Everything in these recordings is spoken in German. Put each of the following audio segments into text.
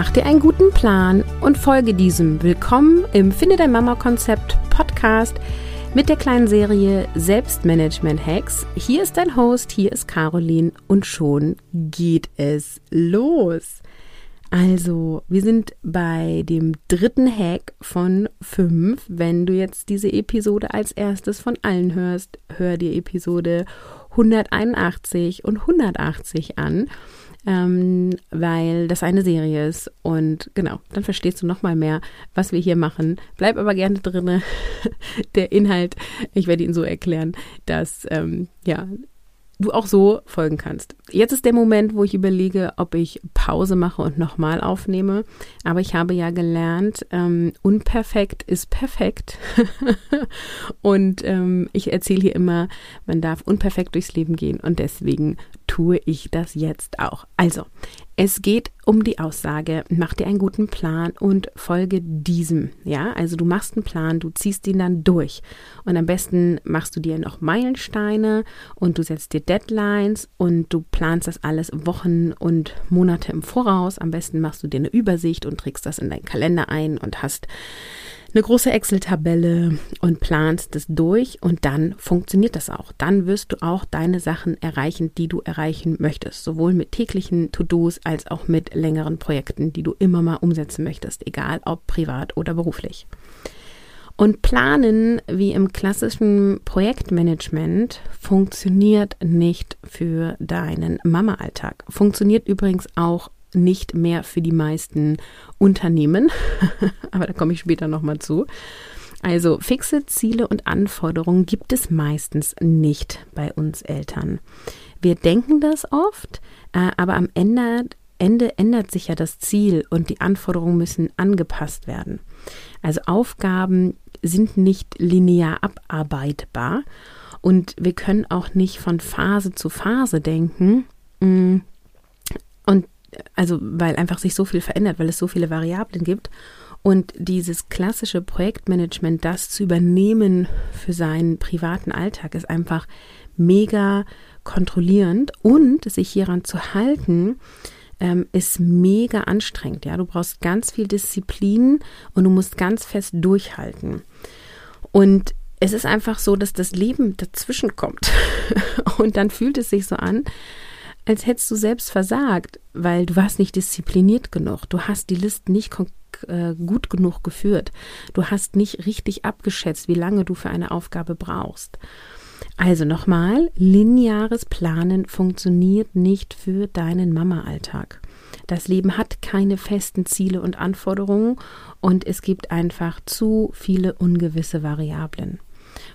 Mach dir einen guten Plan und folge diesem. Willkommen im Finde dein Mama Konzept Podcast mit der kleinen Serie Selbstmanagement Hacks. Hier ist dein Host, hier ist Caroline und schon geht es los. Also, wir sind bei dem dritten Hack von fünf. Wenn du jetzt diese Episode als erstes von allen hörst, hör dir Episode 181 und 180 an ähm, weil das eine Serie ist. Und genau, dann verstehst du nochmal mehr, was wir hier machen. Bleib aber gerne drinne. Der Inhalt, ich werde ihn so erklären, dass ähm, ja du auch so folgen kannst. Jetzt ist der Moment, wo ich überlege, ob ich Pause mache und nochmal aufnehme. Aber ich habe ja gelernt, ähm, unperfekt ist perfekt. und ähm, ich erzähle hier immer, man darf unperfekt durchs Leben gehen. Und deswegen tue ich das jetzt auch. Also, es geht um die Aussage, mach dir einen guten Plan und folge diesem. Ja, also du machst einen Plan, du ziehst ihn dann durch. Und am besten machst du dir noch Meilensteine und du setzt dir Deadlines und du planst das alles Wochen und Monate im Voraus. Am besten machst du dir eine Übersicht und trägst das in deinen Kalender ein und hast eine große Excel-Tabelle und planst es durch und dann funktioniert das auch. Dann wirst du auch deine Sachen erreichen, die du erreichen möchtest, sowohl mit täglichen To-Dos als auch mit längeren Projekten, die du immer mal umsetzen möchtest, egal ob privat oder beruflich. Und planen wie im klassischen Projektmanagement funktioniert nicht für deinen Mama-Alltag. Funktioniert übrigens auch nicht mehr für die meisten Unternehmen, aber da komme ich später nochmal zu. Also fixe Ziele und Anforderungen gibt es meistens nicht bei uns Eltern. Wir denken das oft, äh, aber am Ende, Ende ändert sich ja das Ziel und die Anforderungen müssen angepasst werden. Also Aufgaben sind nicht linear abarbeitbar und wir können auch nicht von Phase zu Phase denken. Also weil einfach sich so viel verändert, weil es so viele Variablen gibt. Und dieses klassische Projektmanagement, das zu übernehmen für seinen privaten Alltag, ist einfach mega kontrollierend und sich hieran zu halten, ähm, ist mega anstrengend. Ja, du brauchst ganz viel Disziplin und du musst ganz fest durchhalten. Und es ist einfach so, dass das Leben dazwischen kommt. und dann fühlt es sich so an, als hättest du selbst versagt, weil du warst nicht diszipliniert genug. Du hast die Listen nicht äh, gut genug geführt. Du hast nicht richtig abgeschätzt, wie lange du für eine Aufgabe brauchst. Also nochmal, lineares Planen funktioniert nicht für deinen Mama-Alltag. Das Leben hat keine festen Ziele und Anforderungen und es gibt einfach zu viele ungewisse Variablen.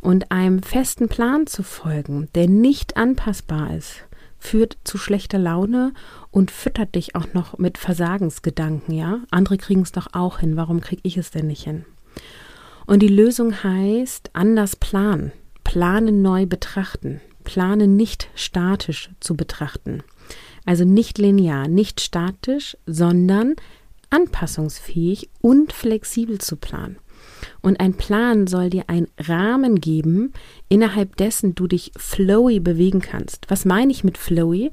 Und einem festen Plan zu folgen, der nicht anpassbar ist, führt zu schlechter Laune und füttert dich auch noch mit Versagensgedanken, ja? Andere kriegen es doch auch hin, warum kriege ich es denn nicht hin? Und die Lösung heißt anders planen, planen neu betrachten, planen nicht statisch zu betrachten. Also nicht linear, nicht statisch, sondern anpassungsfähig und flexibel zu planen. Und ein Plan soll dir einen Rahmen geben, innerhalb dessen du dich flowy bewegen kannst. Was meine ich mit flowy?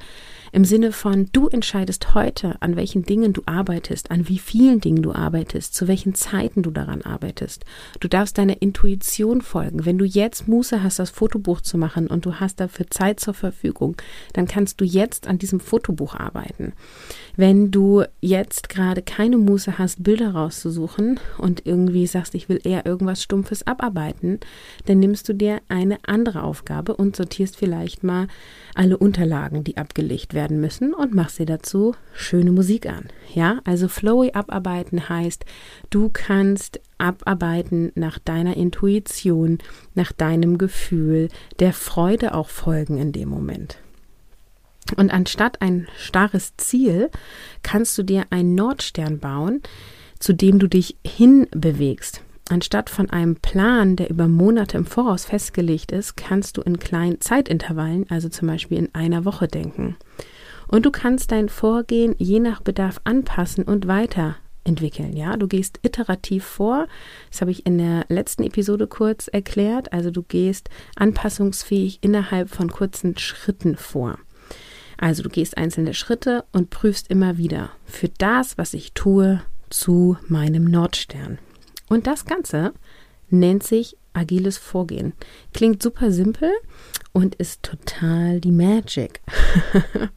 Im Sinne von, du entscheidest heute, an welchen Dingen du arbeitest, an wie vielen Dingen du arbeitest, zu welchen Zeiten du daran arbeitest. Du darfst deiner Intuition folgen. Wenn du jetzt Muße hast, das Fotobuch zu machen und du hast dafür Zeit zur Verfügung, dann kannst du jetzt an diesem Fotobuch arbeiten. Wenn du jetzt gerade keine Muße hast, Bilder rauszusuchen und irgendwie sagst, ich will eher irgendwas Stumpfes abarbeiten, dann nimmst du dir eine andere Aufgabe und sortierst vielleicht mal alle Unterlagen, die abgelegt werden müssen und machst dir dazu schöne Musik an. Ja, also flowy abarbeiten heißt, du kannst abarbeiten nach deiner Intuition, nach deinem Gefühl, der Freude auch folgen in dem Moment. Und anstatt ein starres Ziel kannst du dir einen Nordstern bauen, zu dem du dich hinbewegst. Anstatt von einem Plan, der über Monate im Voraus festgelegt ist, kannst du in kleinen Zeitintervallen, also zum Beispiel in einer Woche denken. Und du kannst dein Vorgehen je nach Bedarf anpassen und weiterentwickeln. Ja, du gehst iterativ vor. Das habe ich in der letzten Episode kurz erklärt. Also du gehst anpassungsfähig innerhalb von kurzen Schritten vor. Also du gehst einzelne Schritte und prüfst immer wieder für das, was ich tue, zu meinem Nordstern. Und das Ganze nennt sich agiles Vorgehen. Klingt super simpel und ist total die Magic.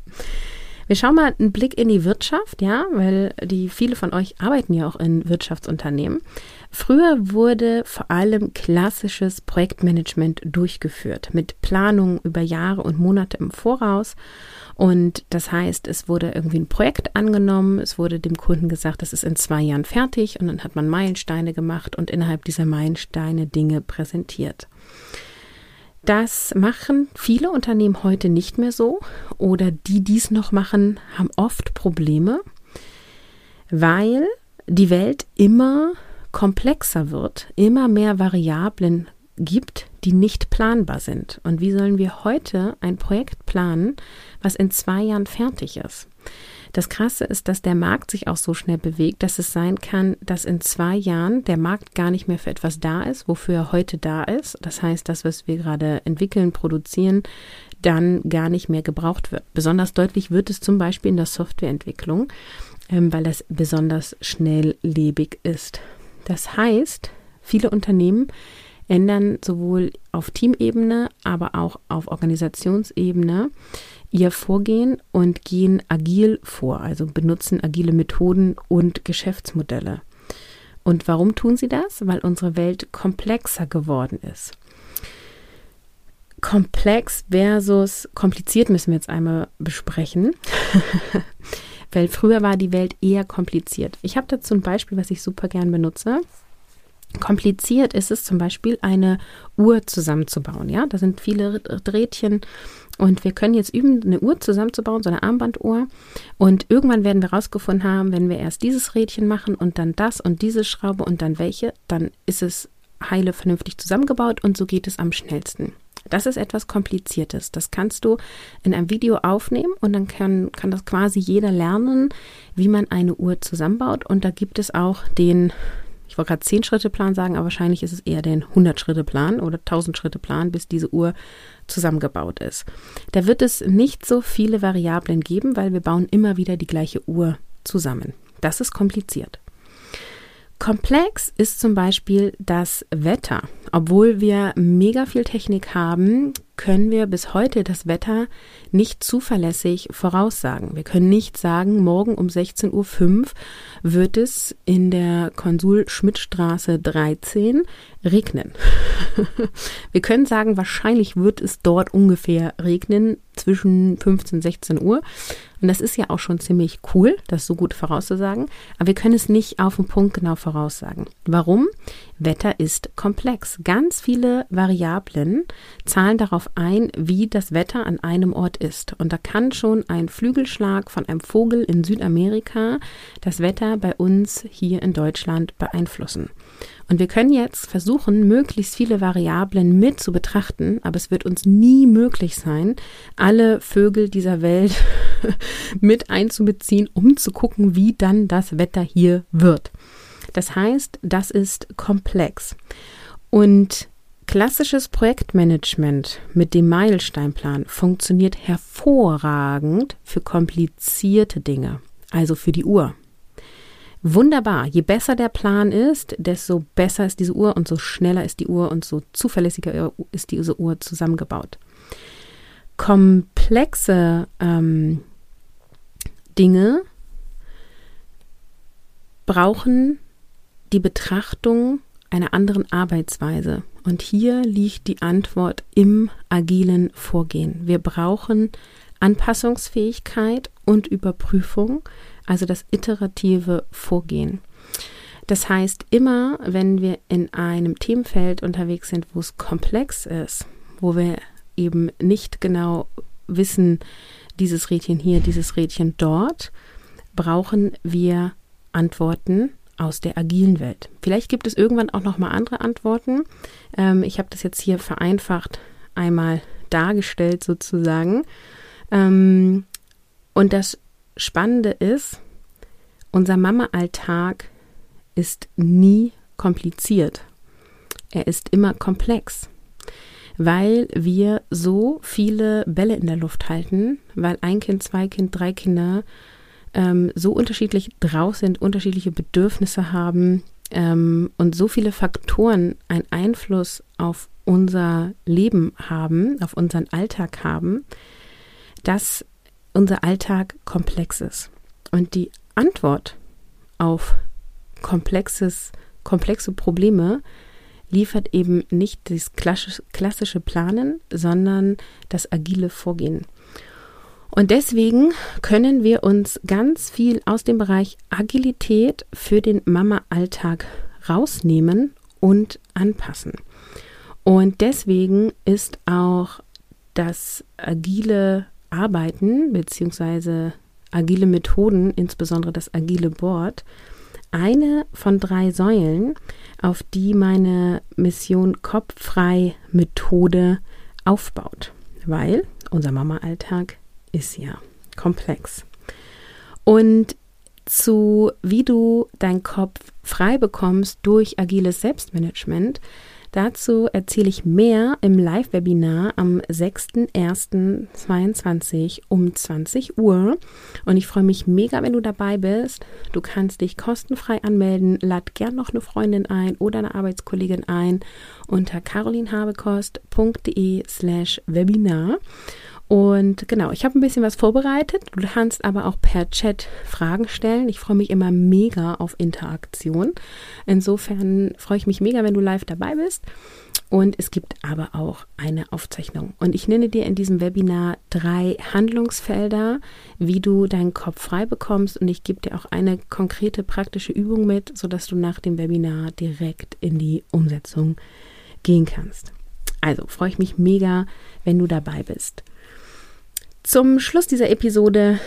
Wir schauen mal einen Blick in die Wirtschaft, ja, weil die viele von euch arbeiten ja auch in Wirtschaftsunternehmen. Früher wurde vor allem klassisches Projektmanagement durchgeführt mit Planung über Jahre und Monate im Voraus. Und das heißt, es wurde irgendwie ein Projekt angenommen, es wurde dem Kunden gesagt, das ist in zwei Jahren fertig und dann hat man Meilensteine gemacht und innerhalb dieser Meilensteine Dinge präsentiert. Das machen viele Unternehmen heute nicht mehr so oder die dies noch machen, haben oft Probleme, weil die Welt immer komplexer wird, immer mehr Variablen gibt, die nicht planbar sind. Und wie sollen wir heute ein Projekt planen, was in zwei Jahren fertig ist? Das Krasse ist, dass der Markt sich auch so schnell bewegt, dass es sein kann, dass in zwei Jahren der Markt gar nicht mehr für etwas da ist, wofür er heute da ist. Das heißt, das, was wir gerade entwickeln, produzieren, dann gar nicht mehr gebraucht wird. Besonders deutlich wird es zum Beispiel in der Softwareentwicklung, ähm, weil das besonders schnelllebig ist. Das heißt, viele Unternehmen ändern sowohl auf Teamebene, aber auch auf Organisationsebene ihr Vorgehen und gehen agil vor, also benutzen agile Methoden und Geschäftsmodelle. Und warum tun sie das? Weil unsere Welt komplexer geworden ist. Komplex versus kompliziert müssen wir jetzt einmal besprechen. Weil früher war die Welt eher kompliziert. Ich habe dazu ein Beispiel, was ich super gern benutze. Kompliziert ist es zum Beispiel, eine Uhr zusammenzubauen. Ja, da sind viele Drähtchen und wir können jetzt üben, eine Uhr zusammenzubauen, so eine Armbanduhr. Und irgendwann werden wir herausgefunden haben, wenn wir erst dieses Rädchen machen und dann das und diese Schraube und dann welche, dann ist es heile vernünftig zusammengebaut und so geht es am schnellsten. Das ist etwas Kompliziertes. Das kannst du in einem Video aufnehmen und dann kann, kann das quasi jeder lernen, wie man eine Uhr zusammenbaut. Und da gibt es auch den ich wollte gerade 10-Schritte-Plan sagen, aber wahrscheinlich ist es eher den 100-Schritte-Plan oder 1000-Schritte-Plan, bis diese Uhr zusammengebaut ist. Da wird es nicht so viele Variablen geben, weil wir bauen immer wieder die gleiche Uhr zusammen. Das ist kompliziert. Komplex ist zum Beispiel das Wetter. Obwohl wir mega viel Technik haben, können wir bis heute das Wetter nicht zuverlässig voraussagen. Wir können nicht sagen, morgen um 16.05 Uhr wird es in der Konsul-Schmidt-Straße 13 regnen. wir können sagen, wahrscheinlich wird es dort ungefähr regnen zwischen 15 und 16 Uhr. Und das ist ja auch schon ziemlich cool, das so gut vorauszusagen. Aber wir können es nicht auf den Punkt genau voraussagen. Warum? Wetter ist komplex. Ganz viele Variablen zahlen darauf ein, wie das Wetter an einem Ort ist. Und da kann schon ein Flügelschlag von einem Vogel in Südamerika das Wetter bei uns hier in Deutschland beeinflussen. Und wir können jetzt versuchen, möglichst viele Variablen mit zu betrachten, aber es wird uns nie möglich sein, alle Vögel dieser Welt mit einzubeziehen, um zu gucken, wie dann das Wetter hier wird. Das heißt, das ist komplex. Und klassisches Projektmanagement mit dem Meilensteinplan funktioniert hervorragend für komplizierte Dinge, also für die Uhr. Wunderbar. Je besser der Plan ist, desto besser ist diese Uhr und so schneller ist die Uhr und so zuverlässiger ist diese Uhr zusammengebaut. Komplexe ähm, Dinge brauchen die Betrachtung einer anderen Arbeitsweise. Und hier liegt die Antwort im agilen Vorgehen. Wir brauchen Anpassungsfähigkeit und Überprüfung, also das iterative Vorgehen. Das heißt, immer wenn wir in einem Themenfeld unterwegs sind, wo es komplex ist, wo wir eben nicht genau wissen, dieses Rädchen hier, dieses Rädchen dort, brauchen wir Antworten aus der agilen Welt. Vielleicht gibt es irgendwann auch noch mal andere Antworten. Ähm, ich habe das jetzt hier vereinfacht einmal dargestellt sozusagen. Ähm, und das Spannende ist, unser Mama-Alltag ist nie kompliziert. Er ist immer komplex. weil wir so viele Bälle in der Luft halten, weil ein Kind, zwei Kind, drei Kinder ähm, so unterschiedlich drauf sind, unterschiedliche Bedürfnisse haben ähm, und so viele Faktoren einen Einfluss auf unser Leben haben, auf unseren Alltag haben, dass unser Alltag komplex ist. Und die Antwort auf komplexes, komplexe Probleme liefert eben nicht das klassische Planen, sondern das agile Vorgehen. Und deswegen können wir uns ganz viel aus dem Bereich Agilität für den Mama-Alltag rausnehmen und anpassen. Und deswegen ist auch das agile Arbeiten bzw. agile Methoden, insbesondere das agile Board, eine von drei Säulen, auf die meine Mission Kopffrei Methode aufbaut, weil unser Mama-Alltag ist ja komplex. Und zu wie du deinen Kopf frei bekommst durch agiles Selbstmanagement, dazu erzähle ich mehr im Live-Webinar am 6.1.22 um 20 Uhr. Und ich freue mich mega, wenn du dabei bist. Du kannst dich kostenfrei anmelden. Lad gern noch eine Freundin ein oder eine Arbeitskollegin ein unter carolinhabekost.de slash Webinar. Und genau, ich habe ein bisschen was vorbereitet. Du kannst aber auch per Chat Fragen stellen. Ich freue mich immer mega auf Interaktion. Insofern freue ich mich mega, wenn du live dabei bist. Und es gibt aber auch eine Aufzeichnung. Und ich nenne dir in diesem Webinar drei Handlungsfelder, wie du deinen Kopf frei bekommst. Und ich gebe dir auch eine konkrete praktische Übung mit, sodass du nach dem Webinar direkt in die Umsetzung gehen kannst. Also freue ich mich mega, wenn du dabei bist. Zum Schluss dieser Episode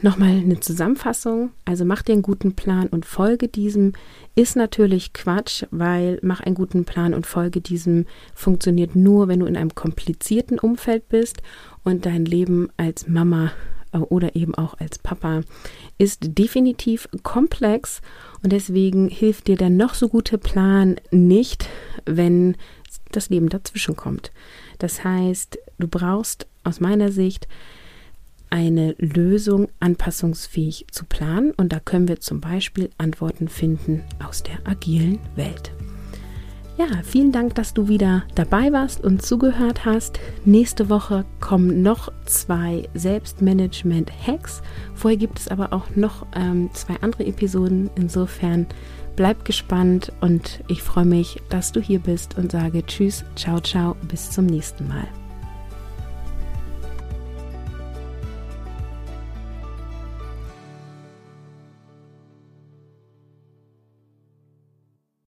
nochmal eine Zusammenfassung. Also mach dir einen guten Plan und folge diesem. Ist natürlich Quatsch, weil mach einen guten Plan und folge diesem funktioniert nur, wenn du in einem komplizierten Umfeld bist und dein Leben als Mama äh, oder eben auch als Papa ist definitiv komplex und deswegen hilft dir der noch so gute Plan nicht, wenn das Leben dazwischen kommt. Das heißt, du brauchst aus meiner Sicht eine Lösung anpassungsfähig zu planen. Und da können wir zum Beispiel Antworten finden aus der agilen Welt. Ja, vielen Dank, dass du wieder dabei warst und zugehört hast. Nächste Woche kommen noch zwei Selbstmanagement-Hacks. Vorher gibt es aber auch noch ähm, zwei andere Episoden. Insofern bleib gespannt und ich freue mich, dass du hier bist und sage Tschüss, ciao, ciao, bis zum nächsten Mal.